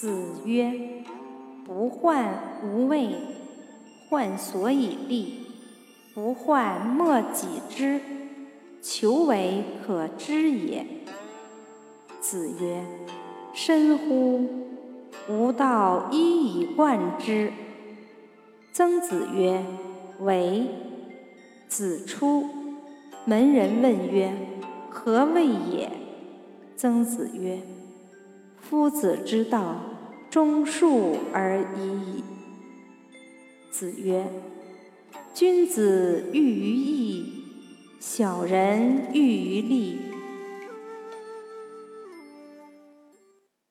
子曰：“不患无位，患所以立；不患莫己知，求为可知也。”子曰：“深乎！吾道一以贯之。”曾子曰：“为。”子出，门人问曰：“何谓也？”曾子曰：“夫子之道，忠恕而已矣。”子曰：“君子喻于义，小人喻于利。